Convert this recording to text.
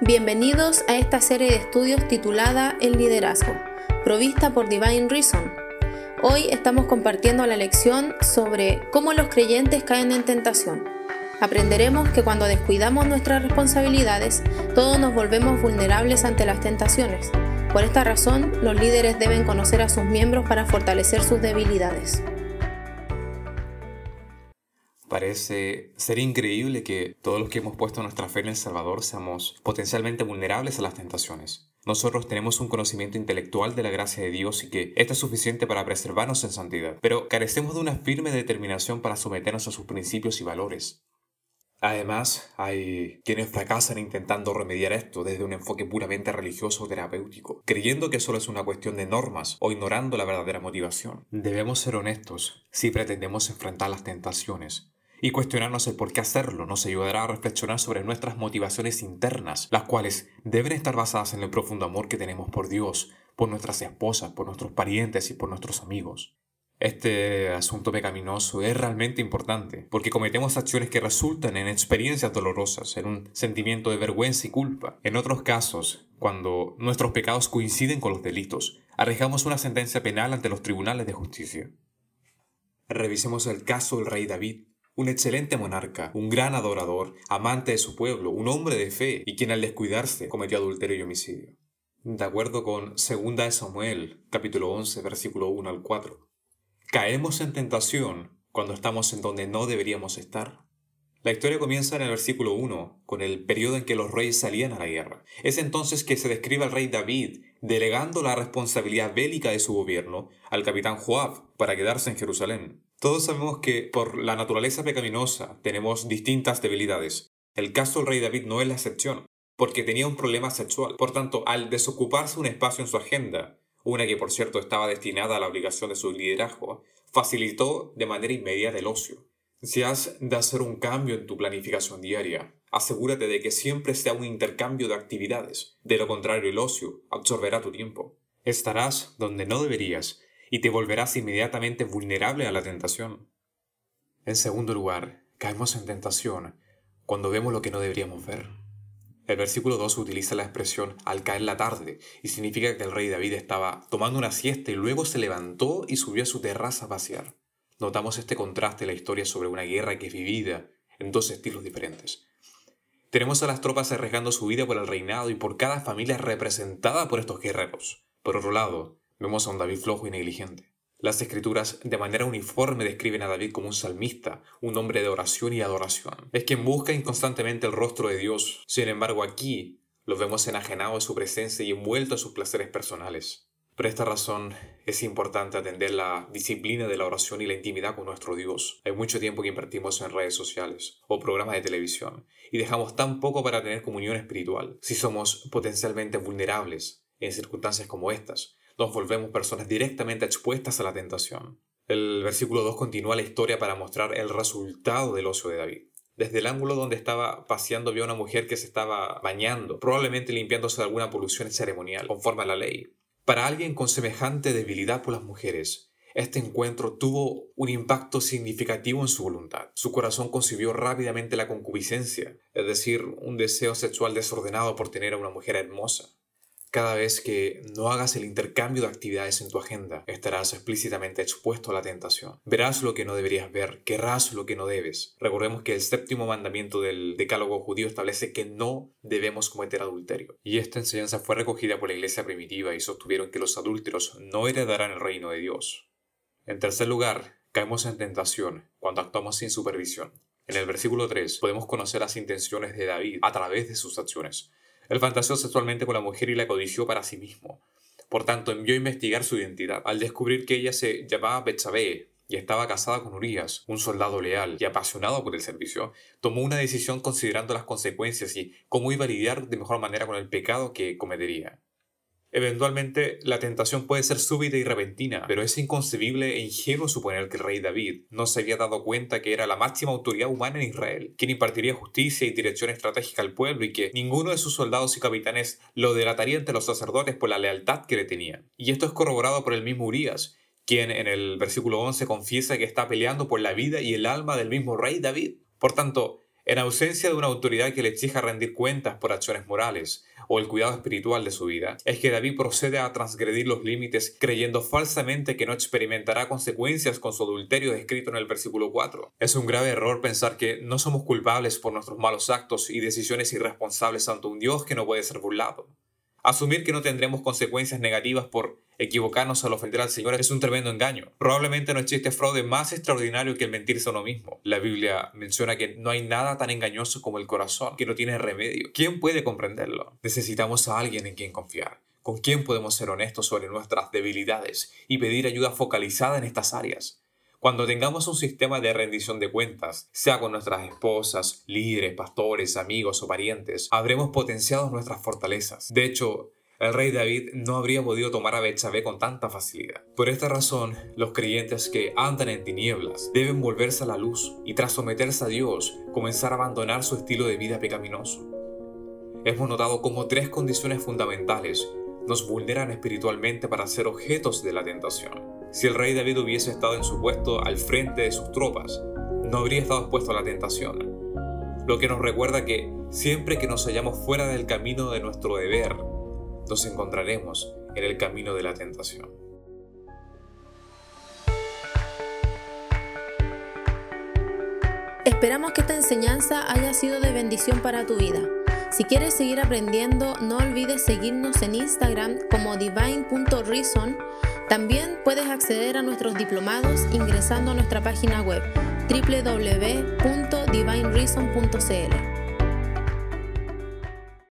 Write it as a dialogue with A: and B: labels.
A: Bienvenidos a esta serie de estudios titulada El liderazgo, provista por Divine Reason. Hoy estamos compartiendo la lección sobre cómo los creyentes caen en tentación. Aprenderemos que cuando descuidamos nuestras responsabilidades, todos nos volvemos vulnerables ante las tentaciones. Por esta razón, los líderes deben conocer a sus miembros para fortalecer sus debilidades.
B: Parece ser increíble que todos los que hemos puesto nuestra fe en el Salvador seamos potencialmente vulnerables a las tentaciones. Nosotros tenemos un conocimiento intelectual de la gracia de Dios y que esto es suficiente para preservarnos en santidad, pero carecemos de una firme determinación para someternos a sus principios y valores. Además, hay quienes fracasan intentando remediar esto desde un enfoque puramente religioso o terapéutico, creyendo que solo es una cuestión de normas o ignorando la verdadera motivación. Debemos ser honestos si pretendemos enfrentar las tentaciones y cuestionarnos el por qué hacerlo nos ayudará a reflexionar sobre nuestras motivaciones internas, las cuales deben estar basadas en el profundo amor que tenemos por Dios, por nuestras esposas, por nuestros parientes y por nuestros amigos. Este asunto pecaminoso es realmente importante porque cometemos acciones que resultan en experiencias dolorosas, en un sentimiento de vergüenza y culpa. En otros casos, cuando nuestros pecados coinciden con los delitos, arriesgamos una sentencia penal ante los tribunales de justicia. Revisemos el caso del rey David, un excelente monarca, un gran adorador, amante de su pueblo, un hombre de fe y quien al descuidarse cometió adulterio y homicidio. De acuerdo con 2 Samuel, capítulo 11, versículo 1 al 4. Caemos en tentación cuando estamos en donde no deberíamos estar. La historia comienza en el versículo 1, con el periodo en que los reyes salían a la guerra. Es entonces que se describe al rey David delegando la responsabilidad bélica de su gobierno al capitán Joab para quedarse en Jerusalén. Todos sabemos que por la naturaleza pecaminosa tenemos distintas debilidades. El caso del rey David no es la excepción, porque tenía un problema sexual. Por tanto, al desocuparse un espacio en su agenda, una que por cierto estaba destinada a la obligación de su liderazgo, facilitó de manera inmediata el ocio. Si has de hacer un cambio en tu planificación diaria, asegúrate de que siempre sea un intercambio de actividades. De lo contrario, el ocio absorberá tu tiempo. Estarás donde no deberías y te volverás inmediatamente vulnerable a la tentación. En segundo lugar, caemos en tentación cuando vemos lo que no deberíamos ver. El versículo 2 utiliza la expresión al caer la tarde y significa que el rey David estaba tomando una siesta y luego se levantó y subió a su terraza a pasear. Notamos este contraste en la historia sobre una guerra que es vivida en dos estilos diferentes. Tenemos a las tropas arriesgando su vida por el reinado y por cada familia representada por estos guerreros. Por otro lado, vemos a un David flojo y negligente. Las escrituras de manera uniforme describen a David como un salmista, un hombre de oración y adoración. Es quien busca inconstantemente el rostro de Dios. Sin embargo, aquí lo vemos enajenado de su presencia y envuelto en sus placeres personales. Por esta razón es importante atender la disciplina de la oración y la intimidad con nuestro Dios. Hay mucho tiempo que invertimos en redes sociales o programas de televisión y dejamos tan poco para tener comunión espiritual. Si somos potencialmente vulnerables en circunstancias como estas, nos volvemos personas directamente expuestas a la tentación. El versículo 2 continúa la historia para mostrar el resultado del ocio de David. Desde el ángulo donde estaba paseando vio a una mujer que se estaba bañando, probablemente limpiándose de alguna polución ceremonial, conforme a la ley. Para alguien con semejante debilidad por las mujeres, este encuentro tuvo un impacto significativo en su voluntad. Su corazón concibió rápidamente la concupiscencia, es decir, un deseo sexual desordenado por tener a una mujer hermosa. Cada vez que no hagas el intercambio de actividades en tu agenda, estarás explícitamente expuesto a la tentación. Verás lo que no deberías ver, querrás lo que no debes. Recordemos que el séptimo mandamiento del decálogo judío establece que no debemos cometer adulterio. Y esta enseñanza fue recogida por la iglesia primitiva y sostuvieron que los adúlteros no heredarán el reino de Dios. En tercer lugar, caemos en tentación cuando actuamos sin supervisión. En el versículo 3 podemos conocer las intenciones de David a través de sus acciones. Él fantaseó sexualmente con la mujer y la codició para sí mismo. Por tanto, envió a investigar su identidad. Al descubrir que ella se llamaba Betsabé y estaba casada con Urias, un soldado leal y apasionado por el servicio, tomó una decisión considerando las consecuencias y cómo iba a lidiar de mejor manera con el pecado que cometería. Eventualmente, la tentación puede ser súbita y repentina, pero es inconcebible e ingenuo suponer que el rey David no se había dado cuenta que era la máxima autoridad humana en Israel, quien impartiría justicia y dirección estratégica al pueblo y que ninguno de sus soldados y capitanes lo delataría ante los sacerdotes por la lealtad que le tenían. Y esto es corroborado por el mismo Urias, quien en el versículo 11 confiesa que está peleando por la vida y el alma del mismo rey David. Por tanto, En ausencia de una autoridad que le exija rendir cuentas por acciones morales o el cuidado espiritual de su vida, es que David procede a transgredir los límites creyendo falsamente que no experimentará consecuencias con su adulterio descrito en el versículo 4. Es un grave error pensar que no somos culpables por nuestros malos actos y decisiones irresponsables ante un Dios que no puede ser burlado. Asumir que no tendremos consecuencias negativas por equivocarnos al ofender al Señor es un tremendo engaño. Probablemente no existe fraude más extraordinario que el mentirse a uno mismo. La Biblia menciona que no hay nada tan engañoso como el corazón, que no tiene remedio. ¿Quién puede comprenderlo? Necesitamos a alguien en quien confiar. ¿Con quién podemos ser honestos sobre nuestras debilidades y pedir ayuda focalizada en estas áreas? Cuando tengamos un sistema de rendición de cuentas, sea con nuestras esposas, líderes, pastores, amigos o parientes, habremos potenciado nuestras fortalezas. De hecho, el rey David no habría podido tomar a Betsabé con tanta facilidad. Por esta razón, los creyentes que andan en tinieblas deben volverse a la luz y tras someterse a Dios, comenzar a abandonar su estilo de vida pecaminoso. Hemos notado cómo tres condiciones fundamentales nos vulneran espiritualmente para ser objetos de la tentación. Si el rey David hubiese estado en su puesto al frente de sus tropas, no habría estado expuesto a la tentación. Lo que nos recuerda que siempre que nos hallamos fuera del camino de nuestro deber, nos encontraremos en el camino de la tentación.
A: Esperamos que esta enseñanza haya sido de bendición para tu vida. Si quieres seguir aprendiendo, no olvides seguirnos en Instagram como divine.reason también puedes acceder a nuestros diplomados ingresando a nuestra página web www.divinereason.cl.